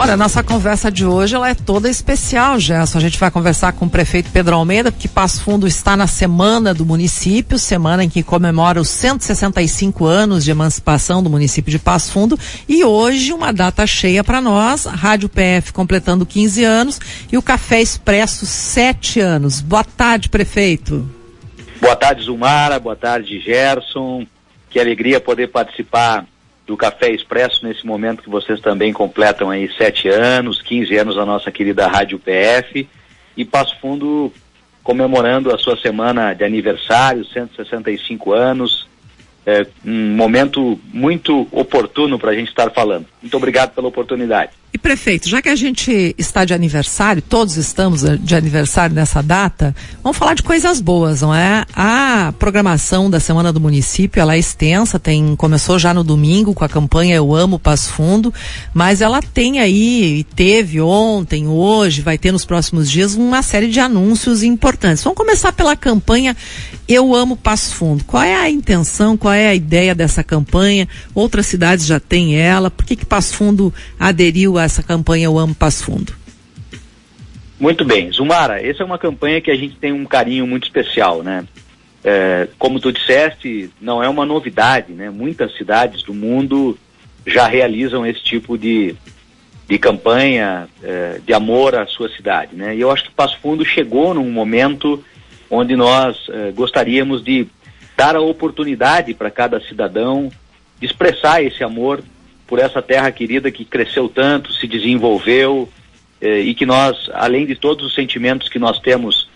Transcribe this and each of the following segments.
Olha, nossa conversa de hoje ela é toda especial, Gerson. A gente vai conversar com o prefeito Pedro Almeida, porque Passo Fundo está na semana do município, semana em que comemora os 165 anos de emancipação do município de Passo Fundo. E hoje uma data cheia para nós, Rádio PF completando 15 anos e o Café Expresso 7 anos. Boa tarde, prefeito. Boa tarde, Zumara. Boa tarde, Gerson. Que alegria poder participar do Café Expresso nesse momento que vocês também completam aí sete anos, 15 anos da nossa querida Rádio PF e Passo Fundo comemorando a sua semana de aniversário, 165 anos, é, um momento muito oportuno para a gente estar falando. Muito obrigado pela oportunidade. E prefeito, já que a gente está de aniversário, todos estamos de aniversário nessa data, vamos falar de coisas boas, não é? A programação da Semana do Município, ela é extensa, tem começou já no domingo com a campanha Eu Amo Passo Fundo, mas ela tem aí, teve ontem, hoje, vai ter nos próximos dias uma série de anúncios importantes. Vamos começar pela campanha Eu Amo Passo Fundo. Qual é a intenção, qual é a ideia dessa campanha? Outras cidades já têm ela, por que que Passo Fundo aderiu a essa campanha Eu Amo Passo Fundo? Muito bem, Zumara, essa é uma campanha que a gente tem um carinho muito especial, né? É, como tu disseste, não é uma novidade, né? Muitas cidades do mundo já realizam esse tipo de, de campanha é, de amor à sua cidade, né? E eu acho que Passo Fundo chegou num momento onde nós é, gostaríamos de dar a oportunidade para cada cidadão de expressar esse amor por essa terra querida que cresceu tanto, se desenvolveu eh, e que nós, além de todos os sentimentos que nós temos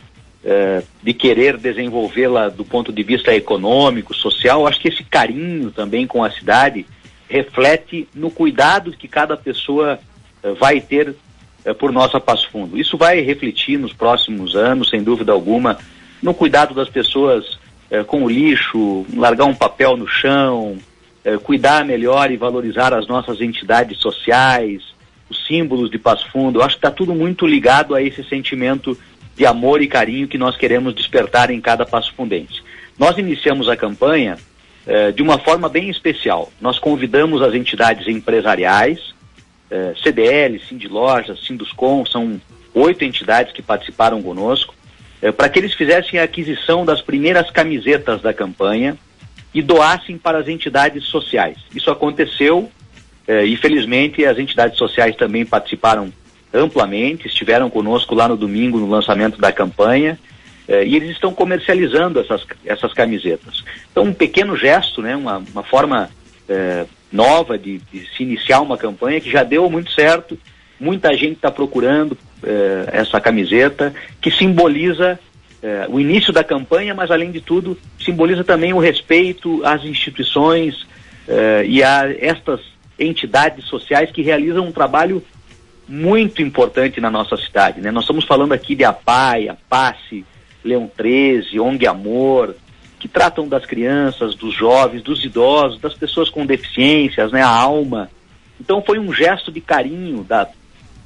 eh, de querer desenvolvê-la do ponto de vista econômico, social, acho que esse carinho também com a cidade reflete no cuidado que cada pessoa eh, vai ter eh, por nossa Passo Fundo. Isso vai refletir nos próximos anos, sem dúvida alguma, no cuidado das pessoas eh, com o lixo, largar um papel no chão, eh, cuidar melhor e valorizar as nossas entidades sociais, os símbolos de Passo Fundo. Eu acho que está tudo muito ligado a esse sentimento de amor e carinho que nós queremos despertar em cada Passo Fundense. Nós iniciamos a campanha eh, de uma forma bem especial. Nós convidamos as entidades empresariais, eh, CDL, Lojas, Sinduscom, são oito entidades que participaram conosco, eh, para que eles fizessem a aquisição das primeiras camisetas da campanha, e doassem para as entidades sociais. Isso aconteceu eh, e felizmente as entidades sociais também participaram amplamente, estiveram conosco lá no domingo no lançamento da campanha eh, e eles estão comercializando essas, essas camisetas. Então um pequeno gesto, né, uma, uma forma eh, nova de, de, se iniciar uma campanha que já deu muito certo, muita gente está procurando eh, essa camiseta que simboliza é, o início da campanha, mas além de tudo simboliza também o respeito às instituições é, e a estas entidades sociais que realizam um trabalho muito importante na nossa cidade. Né? Nós estamos falando aqui de APAI, APACE, Leão 13, ONG Amor, que tratam das crianças, dos jovens, dos idosos, das pessoas com deficiências, né? a alma. Então foi um gesto de carinho da,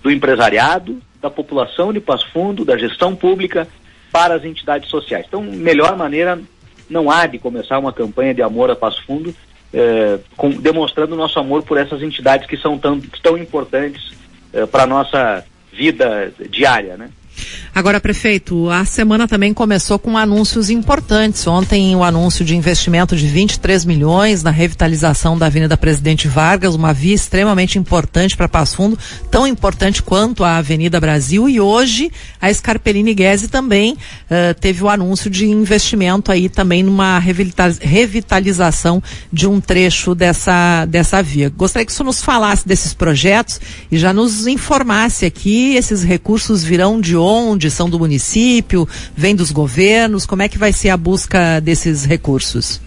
do empresariado, da população de Passo Fundo, da gestão pública para as entidades sociais. Então, melhor maneira não há de começar uma campanha de amor a Passo Fundo, eh, com, demonstrando o nosso amor por essas entidades que são tão, tão importantes eh, para a nossa vida diária, né? Agora, prefeito, a semana também começou com anúncios importantes. Ontem, o anúncio de investimento de 23 milhões na revitalização da Avenida Presidente Vargas, uma via extremamente importante para Passo Fundo, tão importante quanto a Avenida Brasil. E hoje, a Scarpellini Guese também uh, teve o anúncio de investimento aí também numa revitalização de um trecho dessa, dessa via. Gostaria que o senhor nos falasse desses projetos e já nos informasse aqui, esses recursos virão de onde? Onde? São do município? Vem dos governos? Como é que vai ser a busca desses recursos?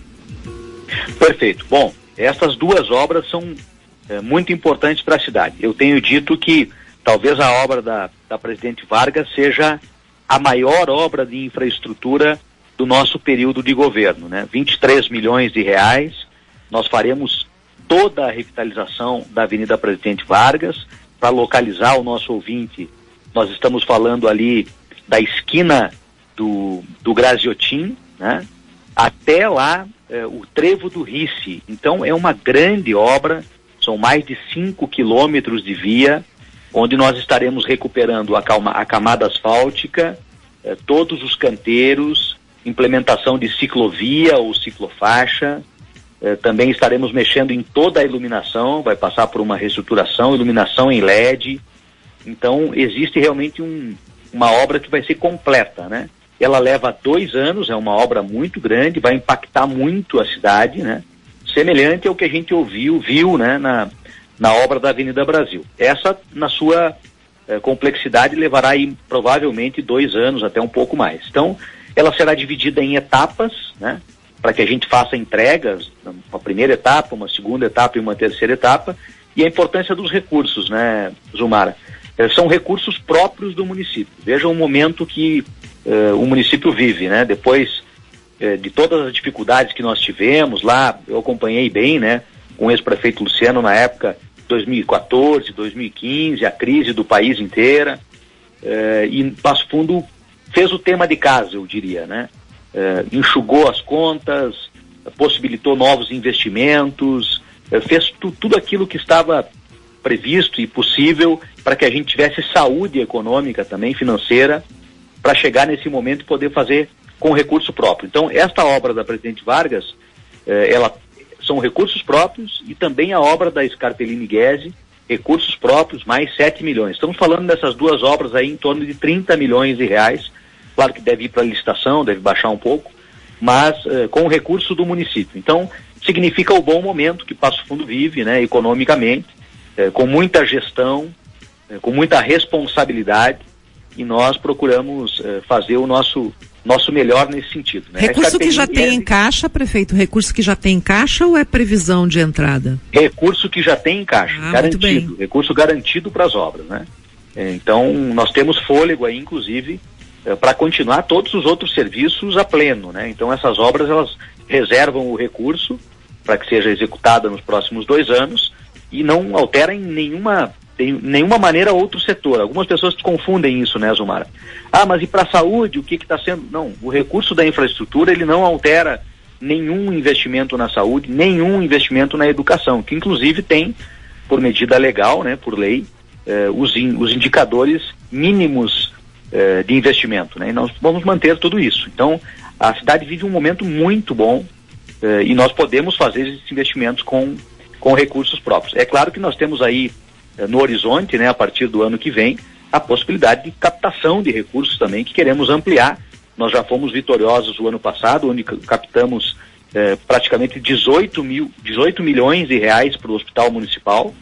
Perfeito. Bom, essas duas obras são é, muito importantes para a cidade. Eu tenho dito que talvez a obra da, da Presidente Vargas seja a maior obra de infraestrutura do nosso período de governo, né? 23 milhões de reais. Nós faremos toda a revitalização da Avenida Presidente Vargas para localizar o nosso ouvinte nós estamos falando ali da esquina do, do Graziotin, né? Até lá é, o Trevo do Rice. Então é uma grande obra, são mais de 5 quilômetros de via onde nós estaremos recuperando a, calma, a camada asfáltica, eh, todos os canteiros, implementação de ciclovia ou ciclofaixa. Eh, também estaremos mexendo em toda a iluminação, vai passar por uma reestruturação, iluminação em LED. Então, existe realmente um, uma obra que vai ser completa, né? Ela leva dois anos, é uma obra muito grande, vai impactar muito a cidade, né? Semelhante ao que a gente ouviu, viu, né, na, na obra da Avenida Brasil. Essa, na sua eh, complexidade, levará aí provavelmente dois anos, até um pouco mais. Então, ela será dividida em etapas, né? Para que a gente faça entregas, uma primeira etapa, uma segunda etapa e uma terceira etapa, e a importância dos recursos, né, Zumara? Eh, são recursos próprios do município. Veja o momento que eh, o município vive, né? Depois eh, de todas as dificuldades que nós tivemos lá, eu acompanhei bem, né? Com o ex-prefeito Luciano na época 2014, 2015, a crise do país inteira. E Passo Fundo fez o tema de casa, eu diria, né? Enxugou as contas, possibilitou novos investimentos, fez tu, tudo aquilo que estava previsto e possível para que a gente tivesse saúde econômica também, financeira, para chegar nesse momento e poder fazer com recurso próprio. Então, esta obra da Presidente Vargas, ela são recursos próprios e também a obra da Scarpellini Guese, recursos próprios, mais 7 milhões. Estamos falando dessas duas obras aí em torno de 30 milhões de reais. Claro que deve ir para licitação, deve baixar um pouco, mas eh, com o recurso do município. Então, significa o bom momento que Passo Fundo vive, né, economicamente, eh, com muita gestão, eh, com muita responsabilidade, e nós procuramos fazer o nosso nosso melhor nesse sentido. Né? Recurso que já tem em caixa, prefeito? Recurso que já tem em caixa ou é previsão de entrada? Recurso que já tem em caixa, ah, garantido. Recurso garantido para as obras, né? É, então, nós temos fôlego aí, inclusive, é, para continuar todos os outros serviços a pleno, né? Então, essas obras, elas reservam o recurso para que seja executada nos próximos dois anos e não altera em nenhuma tem nenhuma maneira outro setor. Algumas pessoas confundem isso, né, Zumara? Ah, mas e para a saúde, o que está sendo? Não, o recurso da infraestrutura ele não altera nenhum investimento na saúde, nenhum investimento na educação, que inclusive tem, por medida legal, né, por lei, eh, os, in, os indicadores mínimos eh, de investimento. Né, e nós vamos manter tudo isso. Então, a cidade vive um momento muito bom eh, e nós podemos fazer esses investimentos com, com recursos próprios. É claro que nós temos aí eh, no horizonte, né, a partir do ano que vem, a possibilidade de captação de recursos também, que queremos ampliar. Nós já fomos vitoriosos o ano passado, onde captamos eh, praticamente 18, mil, 18 milhões de reais para o hospital municipal,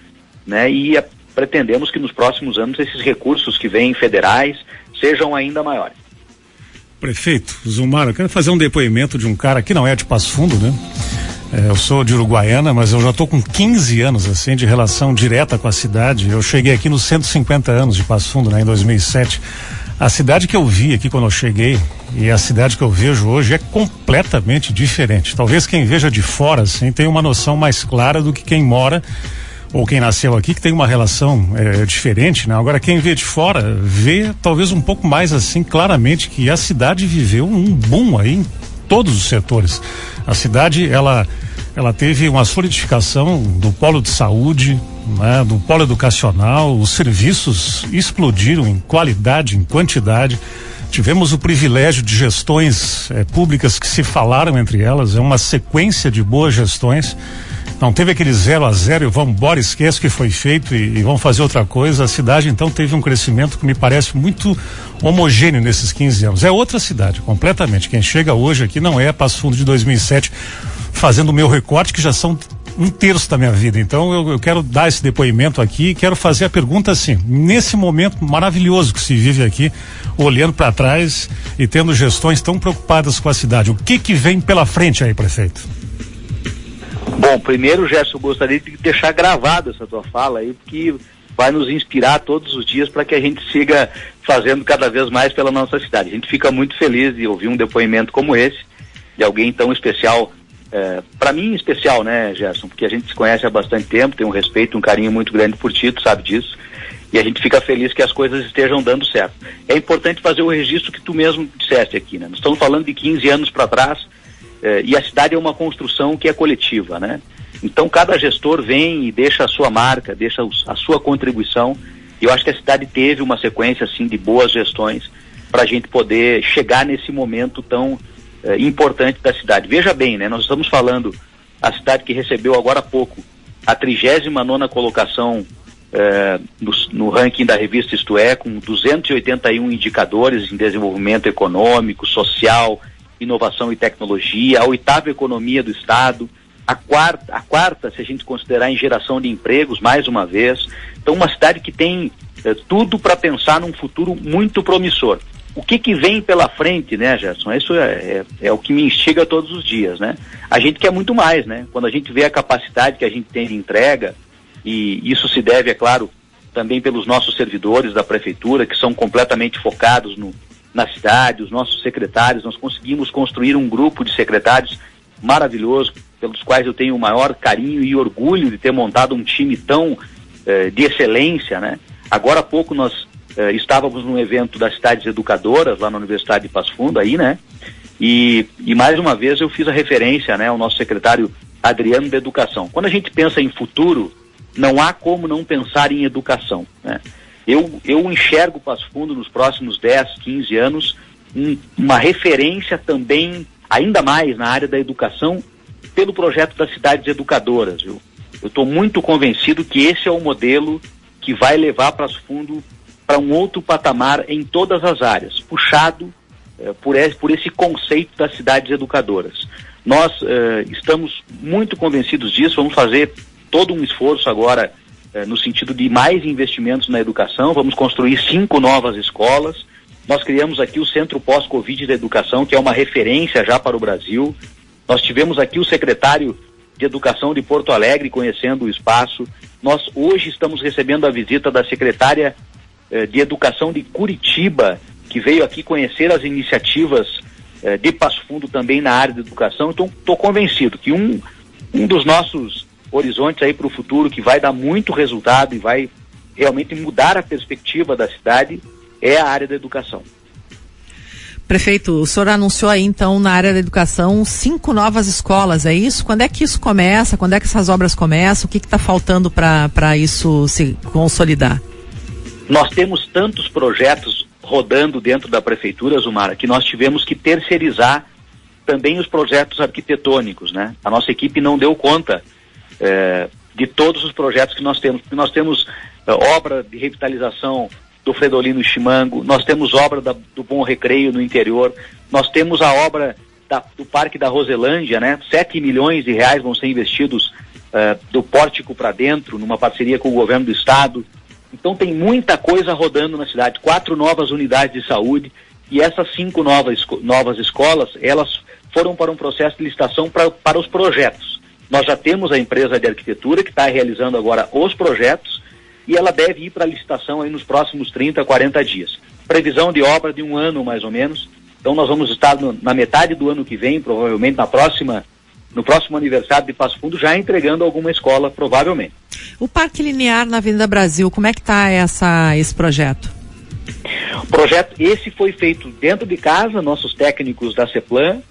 né, e pretendemos que nos próximos anos esses recursos que vêm federais sejam ainda maiores. Prefeito Zumar, eu quero fazer um depoimento de um cara que não é de Passo Fundo, né? É, eu sou de Uruguaiana, mas eu já estou com 15 anos assim de relação direta com a cidade. Eu cheguei aqui nos 150 anos de Passo Fundo, né, em 2007. A cidade que eu vi aqui quando eu cheguei e a cidade que eu vejo hoje é completamente diferente. Talvez quem veja de fora assim tenha uma noção mais clara do que quem mora ou quem nasceu aqui que tem uma relação é, diferente, né? Agora quem vê de fora vê talvez um pouco mais assim claramente que a cidade viveu um boom aí em todos os setores. A cidade, ela, ela teve uma solidificação do polo de saúde, né, do polo educacional, os serviços explodiram em qualidade, em quantidade. Tivemos o privilégio de gestões eh, públicas que se falaram entre elas, é uma sequência de boas gestões. Não teve aquele zero a zero e vamos embora, esquece que foi feito e, e vamos fazer outra coisa. A cidade então teve um crescimento que me parece muito homogêneo nesses 15 anos. É outra cidade, completamente. Quem chega hoje aqui não é Passo Fundo de 2007, fazendo o meu recorte, que já são um terço da minha vida. Então eu, eu quero dar esse depoimento aqui e quero fazer a pergunta assim: nesse momento maravilhoso que se vive aqui, olhando para trás e tendo gestões tão preocupadas com a cidade, o que que vem pela frente aí, prefeito? Bom, primeiro, Gerson, gostaria de deixar gravado essa tua fala aí, porque vai nos inspirar todos os dias para que a gente siga fazendo cada vez mais pela nossa cidade. A gente fica muito feliz de ouvir um depoimento como esse, de alguém tão especial, é, para mim especial, né, Gerson? Porque a gente se conhece há bastante tempo, tem um respeito, um carinho muito grande por ti, tu sabe disso. E a gente fica feliz que as coisas estejam dando certo. É importante fazer o registro que tu mesmo disseste aqui, né? Nós estamos falando de 15 anos para trás, é, e a cidade é uma construção que é coletiva, né? Então cada gestor vem e deixa a sua marca, deixa a sua contribuição eu acho que a cidade teve uma sequência assim de boas gestões para a gente poder chegar nesse momento tão eh, importante da cidade. Veja bem, né? Nós estamos falando a cidade que recebeu agora há pouco a 39 colocação eh, no, no, ranking da revista Isto É, com 281 indicadores em desenvolvimento econômico, social, inovação e tecnologia, a oitava economia do Estado, a quarta, a quarta, se a gente considerar em geração de empregos, mais uma vez. Então, uma cidade que tem eh, tudo para pensar num futuro muito promissor. O que, que vem pela frente, né, Gerson? Isso é, é, é, o que me instiga todos os dias, né? A gente quer muito mais, né? Quando a gente vê a capacidade que a gente tem de entrega, e isso se deve, é claro, também pelos nossos servidores da prefeitura, que são completamente focados no, na cidade, os nossos secretários, nós conseguimos construir um grupo de secretários maravilhoso, pelos quais eu tenho o maior carinho e orgulho de ter montado um time tão eh, de excelência, né? Agora há pouco nós eh, estávamos num evento das cidades educadoras lá na Universidade de Passo Fundo aí, né? E, e mais uma vez eu fiz a referência, né, ao nosso secretário Adriano da Educação. Quando a gente pensa em futuro, não há como não pensar em educação, né? Eu, eu enxergo Passo Fundo nos próximos 10, 15 anos um, uma referência também, ainda mais na área da educação, pelo projeto das cidades educadoras, viu? Eu estou muito convencido que esse é o modelo que vai levar Passo Fundo para um outro patamar em todas as áreas, puxado eh, por, esse, por esse conceito das cidades educadoras. Nós eh, estamos muito convencidos disso, vamos fazer todo um esforço agora eh, no sentido de mais investimentos na educação, vamos construir cinco novas escolas. Nós criamos aqui o Centro Pós-Covid da Educação, que é uma referência já para o Brasil. Nós tivemos aqui o secretário de Educação de Porto Alegre conhecendo o espaço. Nós hoje estamos recebendo a visita da secretária eh, de Educação de Curitiba, que veio aqui conhecer as iniciativas eh, de Passo Fundo também na área de educação. Então, estou convencido que um, um dos nossos horizontes aí para o futuro, que vai dar muito resultado e vai realmente mudar a perspectiva da cidade, é a área da educação. Prefeito, o senhor anunciou aí então na área da educação cinco novas escolas, é isso? Quando é que isso começa? Quando é que essas obras começam? O que está faltando para isso se consolidar? Nós temos tantos projetos rodando dentro da prefeitura, Zumara, que nós tivemos que terceirizar também os projetos arquitetônicos, né? A nossa equipe não deu conta é, de todos os projetos que nós temos. Nós temos é, obra de revitalização do Fredolino Chimango, nós temos obra da, do Bom Recreio no interior, nós temos a obra da, do Parque da Roselândia, né? 7 milhões de reais vão ser investidos é, do pórtico para dentro, numa parceria com o governo do estado. Então tem muita coisa rodando na cidade, quatro novas unidades de saúde e essas cinco novas, novas escolas, elas foram para um processo de licitação pra, para os projetos. Nós já temos a empresa de arquitetura que está realizando agora os projetos e ela deve ir para a licitação aí nos próximos 30, 40 dias. Previsão de obra de um ano mais ou menos. Então nós vamos estar no, na metade do ano que vem, provavelmente na próxima no próximo aniversário de Passo Fundo, já entregando alguma escola, provavelmente. O Parque Linear na Avenida Brasil, como é que está esse projeto? O projeto, esse foi feito dentro de casa, nossos técnicos da CEPLAN,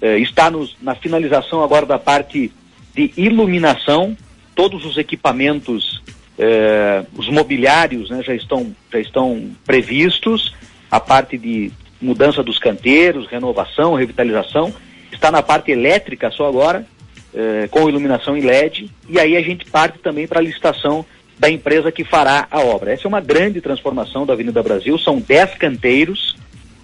eh, está nos, na finalização agora da parte de iluminação, todos os equipamentos, eh, os mobiliários né, já, estão, já estão previstos, a parte de mudança dos canteiros, renovação, revitalização, está na parte elétrica só agora, eh, com iluminação em LED, e aí a gente parte também para a licitação da empresa que fará a obra. Essa é uma grande transformação da Avenida Brasil, são 10 canteiros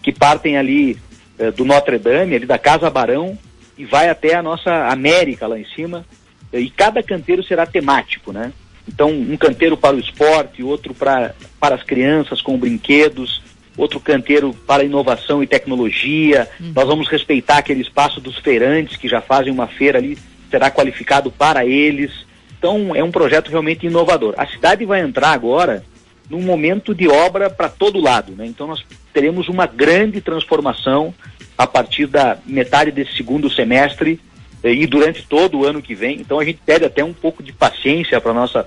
que partem ali eh, do Notre Dame, ali da Casa Barão, e vai até a nossa América lá em cima, e cada canteiro será temático, né? Então, um canteiro para o esporte, outro pra, para as crianças com brinquedos, outro canteiro para inovação e tecnologia. Uhum. Nós vamos respeitar aquele espaço dos feirantes que já fazem uma feira ali, será qualificado para eles. Então é um projeto realmente inovador. A cidade vai entrar agora num momento de obra para todo lado, né? Então nós teremos uma grande transformação a partir da metade desse segundo semestre eh, e durante todo o ano que vem. Então a gente pede até um pouco de paciência para nossa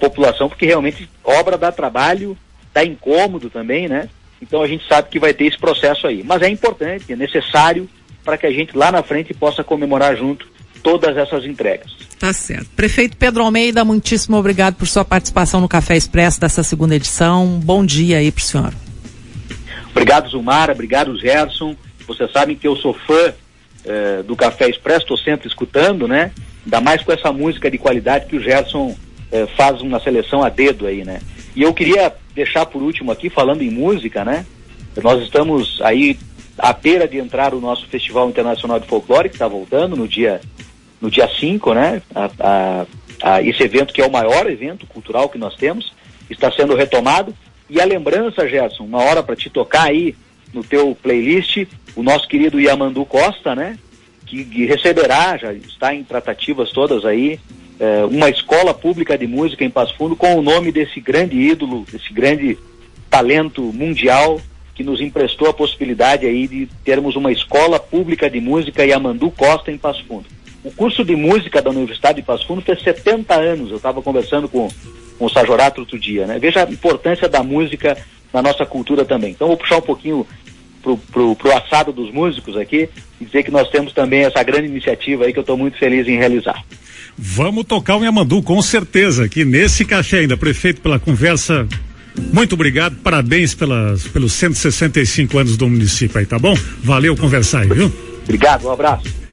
população, porque realmente obra dá trabalho, dá incômodo também, né? Então a gente sabe que vai ter esse processo aí. Mas é importante, é necessário para que a gente lá na frente possa comemorar junto todas essas entregas. Tá certo. Prefeito Pedro Almeida, muitíssimo obrigado por sua participação no Café Expresso dessa segunda edição. Bom dia aí para o senhor. Obrigado, Zumara. Obrigado, Gerson. Vocês sabem que eu sou fã eh, do Café Expresso, estou sempre escutando, né? Ainda mais com essa música de qualidade que o Gerson eh, faz uma seleção a dedo aí, né? E eu queria deixar por último aqui, falando em música, né? Nós estamos aí à beira de entrar o nosso Festival Internacional de Folclore, que está voltando no dia no dia 5, né? A, a, a, esse evento que é o maior evento cultural que nós temos, está sendo retomado. E a lembrança, Gerson, uma hora para te tocar aí no teu playlist, o nosso querido Yamandu Costa, né? Que, que receberá, já está em tratativas todas aí, é, uma escola pública de música em Passo Fundo com o nome desse grande ídolo, desse grande talento mundial que nos emprestou a possibilidade aí de termos uma escola pública de música Yamandu Costa em Passo Fundo. O curso de música da Universidade de Passo Fundo fez 70 anos. Eu estava conversando com, com o Sajorato outro dia, né? Veja a importância da música na nossa cultura também. Então vou puxar um pouquinho pro, pro, pro assado dos músicos aqui e dizer que nós temos também essa grande iniciativa aí que eu estou muito feliz em realizar. Vamos tocar o Yamandu, com certeza, aqui nesse café ainda. Prefeito, pela conversa muito obrigado, parabéns pelas, pelos 165 anos do município aí, tá bom? Valeu conversar aí, viu? Obrigado, um abraço.